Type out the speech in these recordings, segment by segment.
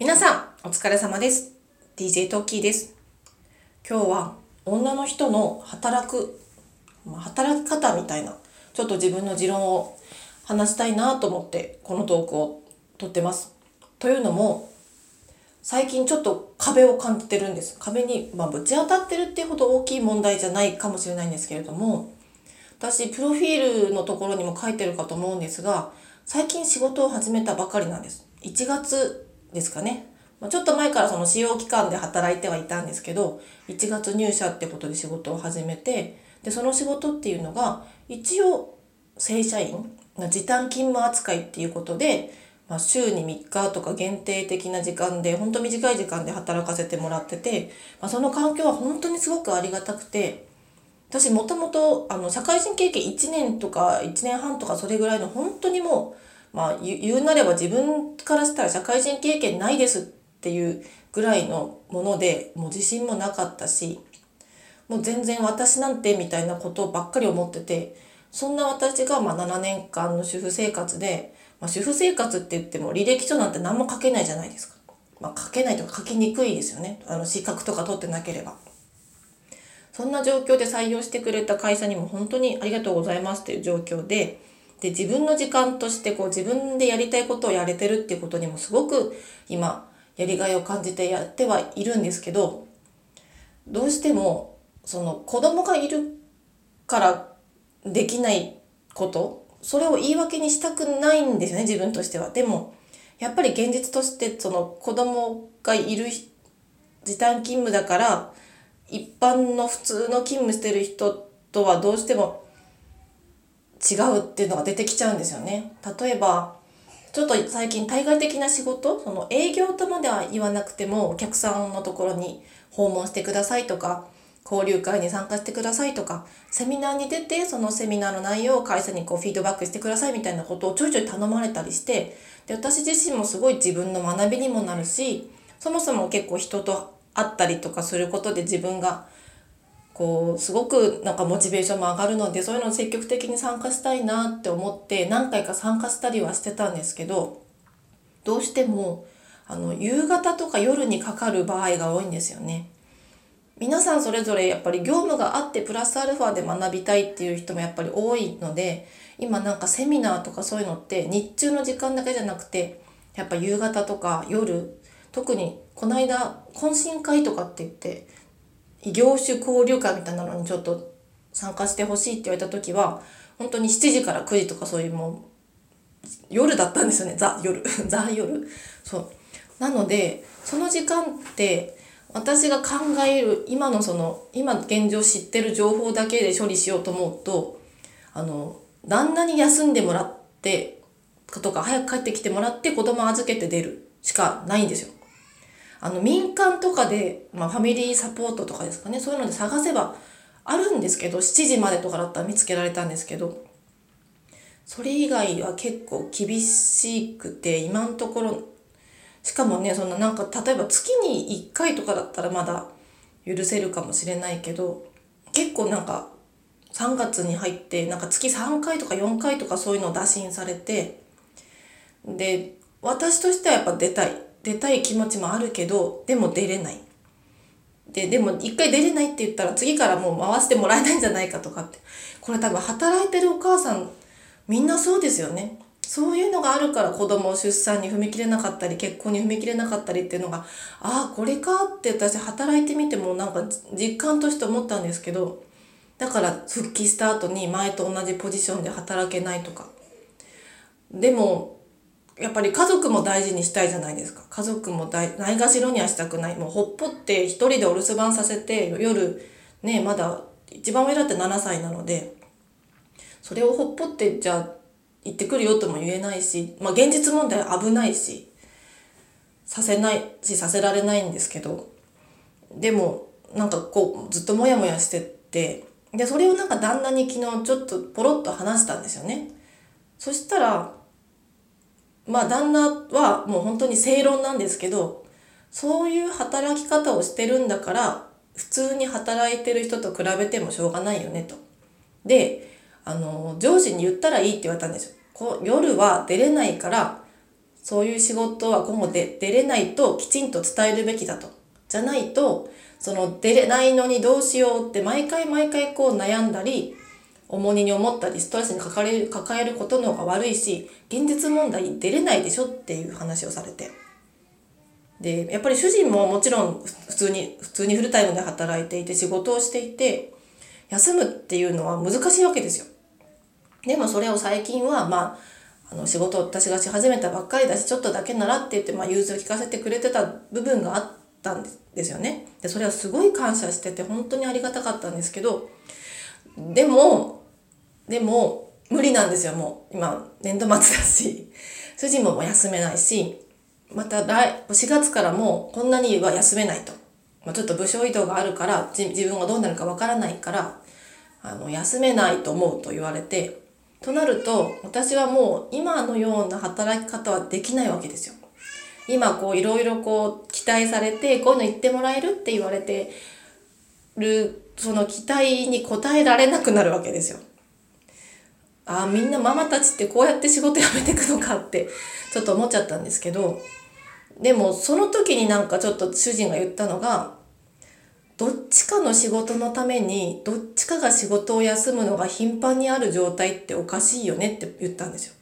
皆さん、お疲れ様です。DJ トッキーです。今日は女の人の働く、ま働き方みたいな、ちょっと自分の持論を話したいなと思って、このトークを撮ってます。というのも、最近ちょっと壁を感じてるんです。壁に、まあ、ぶち当たってるっていうほど大きい問題じゃないかもしれないんですけれども、私、プロフィールのところにも書いてるかと思うんですが、最近仕事を始めたばかりなんです。1月ですかね。まあちょっと前からその使用期間で働いてはいたんですけど、1月入社ってことで仕事を始めて、で、その仕事っていうのが、一応、正社員が、時短勤務扱いっていうことで、まあ、週に3日とか限定的な時間で、本当短い時間で働かせてもらってて、まあ、その環境は本当にすごくありがたくて、私もともとあの社会人経験1年とか1年半とかそれぐらいの本当にもう、まあ、言うなれば自分からしたら社会人経験ないですっていうぐらいのものでもう自信もなかったしもう全然私なんてみたいなことばっかり思っててそんな私がまあ7年間の主婦生活で、まあ、主婦生活って言っても履歴書なんて何も書けないじゃないですか。まあ、書けないとか書きにくいですよねあの資格とか取ってなければ。そんな状況で採用してくれた会社にも本当にありがとうございますっていう状況で、で、自分の時間としてこう自分でやりたいことをやれてるっていうことにもすごく今やりがいを感じてやってはいるんですけど、どうしてもその子供がいるからできないこと、それを言い訳にしたくないんですよね、自分としては。でも、やっぱり現実としてその子供がいる時短勤務だから、一般の普通の勤務してる人とはどうしても違うっていうのが出てきちゃうんですよね。例えば、ちょっと最近対外的な仕事、その営業とまでは言わなくてもお客さんのところに訪問してくださいとか、交流会に参加してくださいとか、セミナーに出てそのセミナーの内容を会社にこうフィードバックしてくださいみたいなことをちょいちょい頼まれたりして、で、私自身もすごい自分の学びにもなるし、そもそも結構人と会ったりとかすることで自分がこうすごくなんかモチベーションも上がるのでそういうのを積極的に参加したいなって思って何回か参加したりはしてたんですけどどうしてもあの夕方とか夜にかかる場合が多いんですよね。皆さんそれぞれやっぱり業務があってプラスアルファで学びたいっていう人もやっぱり多いので今なんかセミナーとかそういうのって日中の時間だけじゃなくてやっぱ夕方とか夜特にこの間懇親会とかって言って業種交流会みたいなのにちょっと参加してほしいって言われた時は本当に7時から9時とかそういうもう夜だったんですよね。ザ夜。ザ夜。そう。なのでその時間って私が考える今のその今現状知ってる情報だけで処理しようと思うとあの旦那に休んでもらってとか早く帰ってきてもらって子供預けて出るしかないんですよ。あの民間とかで、まあ、ファミリーサポートとかですかね。そういうので探せばあるんですけど7時までとかだったら見つけられたんですけどそれ以外は結構厳しくて今のところしかもねそんななんか例えば月に1回とかだったらまだ許せるかもしれないけど結構なんか3月に入ってなんか月3回とか4回とかそういうのを打診されてで私としてはやっぱ出たい。出たい気持ちもあるけどでも出れない。ででも一回出れないって言ったら次からもう回してもらえないんじゃないかとかって。これ多分働いてるお母さんみんなそうですよね。そういうのがあるから子供を出産に踏み切れなかったり結婚に踏み切れなかったりっていうのがああこれかって私働いてみてもなんか実感として思ったんですけどだから復帰した後に前と同じポジションで働けないとか。でもやっぱり家族も大事にしたいじゃないですか。家族も大ないがしろにはしたくない。もうほっぽって一人でお留守番させて、夜、ね、まだ一番上だって7歳なので、それをほっぽってじゃあ行ってくるよとも言えないし、まあ現実問題危ないし、させないしさせられないんですけど、でもなんかこうずっとモヤモヤしてって、で、それをなんか旦那に昨日ちょっとポロッと話したんですよね。そしたら、まあ旦那はもう本当に正論なんですけど、そういう働き方をしてるんだから、普通に働いてる人と比べてもしょうがないよねと。で、あの、上司に言ったらいいって言われたんですよ。こ夜は出れないから、そういう仕事は今後で出れないときちんと伝えるべきだと。じゃないと、その出れないのにどうしようって毎回毎回こう悩んだり、重荷に思ったりストレスに抱える抱えることの方が悪いし現実問題に出れないでしょっていう話をされて。でやっぱり主人ももちろん普通に普通にフルタイムで働いていて仕事をしていて休むっていうのは難しいわけですよ。でもそれを最近はまああの仕事を私がし始めたばっかりだしちょっとだけならって言って、まあ、融通を聞かせてくれてた部分があったんですよね。でそれはすごい感謝してて本当にありがたかったんですけどでもでも、無理なんですよ、もう。今、年度末だし。主人ももう休めないし、また来、4月からもこんなには休めないと。まあ、ちょっと部署移動があるから、自分がどうなるかわからないから、あの、休めないと思うと言われて、となると、私はもう今のような働き方はできないわけですよ。今こういろいろこう期待されて、こういうの言ってもらえるって言われてる、その期待に応えられなくなるわけですよ。ああみんなママたちってこうやって仕事辞めてくのかってちょっと思っちゃったんですけどでもその時になんかちょっと主人が言ったのがどっちかの仕事のためにどっちかが仕事を休むのが頻繁にある状態っておかしいよねって言ったんですよ。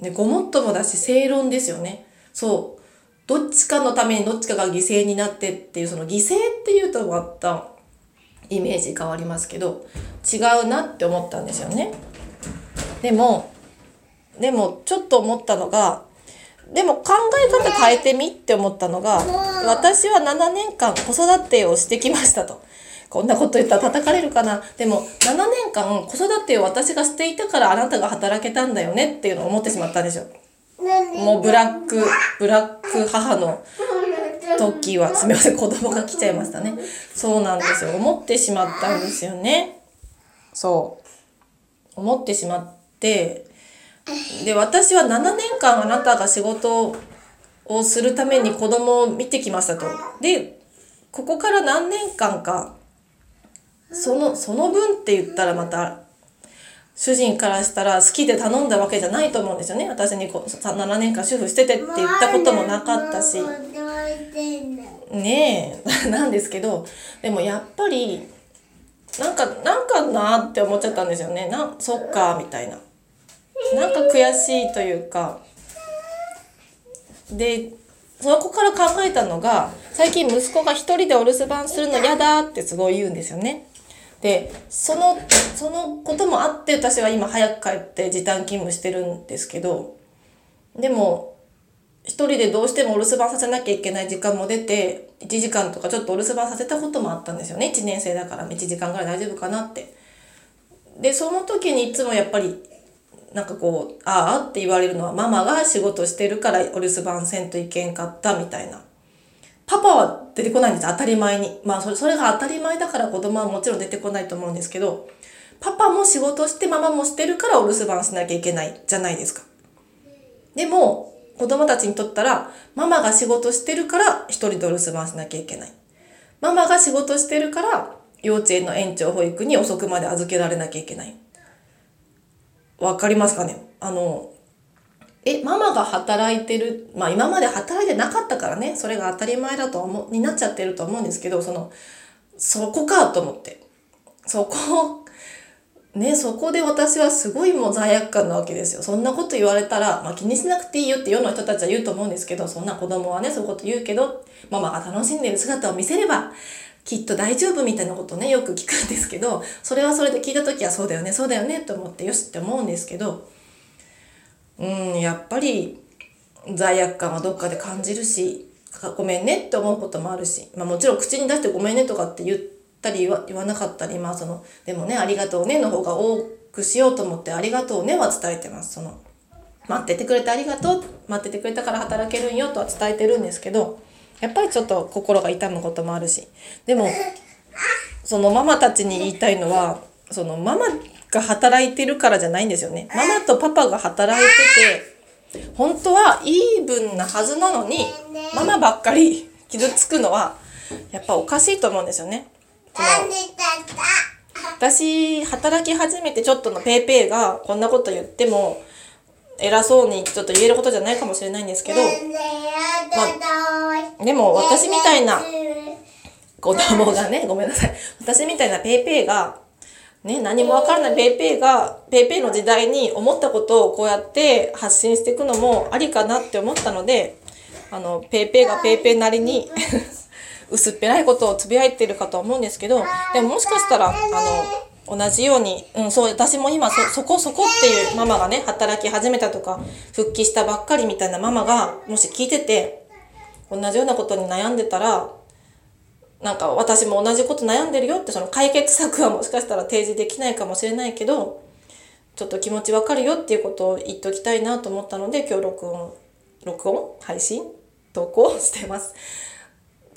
ね、ごもっともだし正論ですよね。そう。どっちかのためにどっちかが犠牲になってっていうその犠牲っていうとまたイメージ変わりますけど違うなって思ったんですよね。でもでもちょっと思ったのがでも考え方変えてみって思ったのが私は7年間子育てをしてきましたと。こんなこと言ったら叩かれるかな。でも7年間子育てを私がしていたからあなたが働けたんだよねっていうのを思ってしまったんですよ。もうブラック、ブラック母の時は、すみません、子供が来ちゃいましたね。そうなんですよ。思ってしまったんですよね。そう。思ってしまって、で、私は7年間あなたが仕事をするために子供を見てきましたと。で、ここから何年間か、その、その分って言ったらまた、主人からしたら好きで頼んだわけじゃないと思うんですよね。私にこう7年間主婦しててって言ったこともなかったし。ねえ。なんですけどでもやっぱりなんかなんかなって思っちゃったんですよね。なそっかみたいな。なんか悔しいというか。でそこから考えたのが最近息子が一人でお留守番するの嫌だってすごい言うんですよね。でそのそのこともあって私は今早く帰って時短勤務してるんですけどでも一人でどうしてもお留守番させなきゃいけない時間も出て、1時間とかちょっとお留守番させたこともあったんですよね。1年生だから1時間ぐらい大丈夫かなって。で、その時にいつもやっぱり、なんかこう、ああって言われるのは、ママが仕事してるからお留守番せんといけんかったみたいな。パパは出てこないんです当たり前に。まあそれ、それが当たり前だから子供はもちろん出てこないと思うんですけど、パパも仕事してママもしてるからお留守番しなきゃいけないじゃないですか。でも、子供たちにとったら、ママが仕事してるから一人で留守番しなきゃいけない。ママが仕事してるから幼稚園の園長保育に遅くまで預けられなきゃいけない。わかりますかね？あの、え、ママが働いてる、まあ今まで働いてなかったからね、それが当たり前だと思う、になっちゃってると思うんですけど、その、そこかと思って。そこね、そこで私はすごいもう罪悪感なわけですよ。そんなこと言われたら、まあ、気にしなくていいよって世の人たちは言うと思うんですけど、そんな子供はね、そういうこと言うけど、ママが楽しんでる姿を見せれば、きっと大丈夫みたいなことね、よく聞くんですけど、それはそれで聞いた時はそうだよね、そうだよねと思ってよしって思うんですけど、うん、やっぱり罪悪感はどっかで感じるし、ごめんねって思うこともあるし、まあもちろん口に出してごめんねとかって言って、たり言わ言わなかったりまあそのでもねありがとうねの方が多くしようと思ってありがとうねは伝えてます。その待っててくれてありがとう待っててくれたから働けるんよとは伝えてるんですけどやっぱりちょっと心が痛むこともあるし。でもそのママたちに言いたいのはそのママが働いてるからじゃないんですよね。ママとパパが働いてて本当はイーブンなはずなのにママばっかり傷つくのはやっぱおかしいと思うんですよね。私働き始めてちょっとのペイペイがこんなこと言っても偉そうにちょっと言えることじゃないかもしれないんですけど、まあ、でも私みたいな子供がね、ごめんなさい。私みたいなペイペイが、ね、何もわからないペイペイが、ペイペイの時代に思ったことをこうやって発信していくのもありかなって思ったので、あの、ペイペイがペイペイなりに薄っぺらいことをつぶやいてるかと思うんですけど、でももしかしたら、あの、同じように、うん、そう、私も今そ、そこそこっていうママがね、働き始めたとか、復帰したばっかりみたいなママが、もし聞いてて、同じようなことに悩んでたら、なんか私も同じこと悩んでるよってその解決策はもしかしたら提示できないかもしれないけどちょっと気持ちわかるよっていうことを言っときたいなと思ったので今日録音録音？配信？投稿？してます。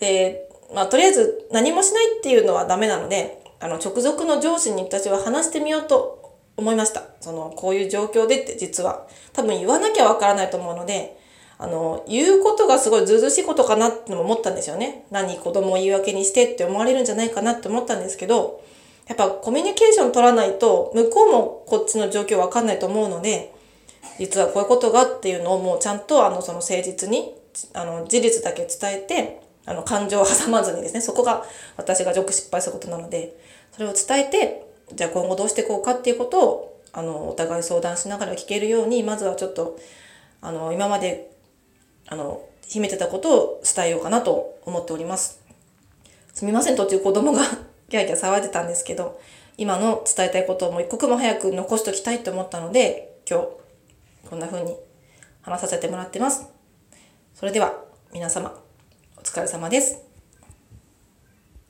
でまあとりあえず何もしないっていうのはダメなのであの直属の上司に私は話してみようと思いました。そのこういう状況でって実は多分言わなきゃわからないと思うのであの、言うことがすごいずうずしいことかなって思ったんですよね。何子供を言い訳にしてって思われるんじゃないかなって思ったんですけど、やっぱコミュニケーション取らないと、向こうもこっちの状況わかんないと思うので、実はこういうことがっていうのをもうちゃんとあの、その誠実に、あの、事実だけ伝えて、あの、感情を挟まずにですね、そこが私がよく失敗することなので、それを伝えて、じゃあ今後どうしていこうかっていうことを、あの、お互い相談しながら聞けるように、まずはちょっと、あの、今まであの、秘めてたことを伝えようかなと思っております。すみません、途中子供が キャーキャー騒いでたんですけど、今の伝えたいことをもう一刻も早く残しときたいと思ったので、今日、こんな風に話させてもらってます。それでは、皆様、疲れ様です。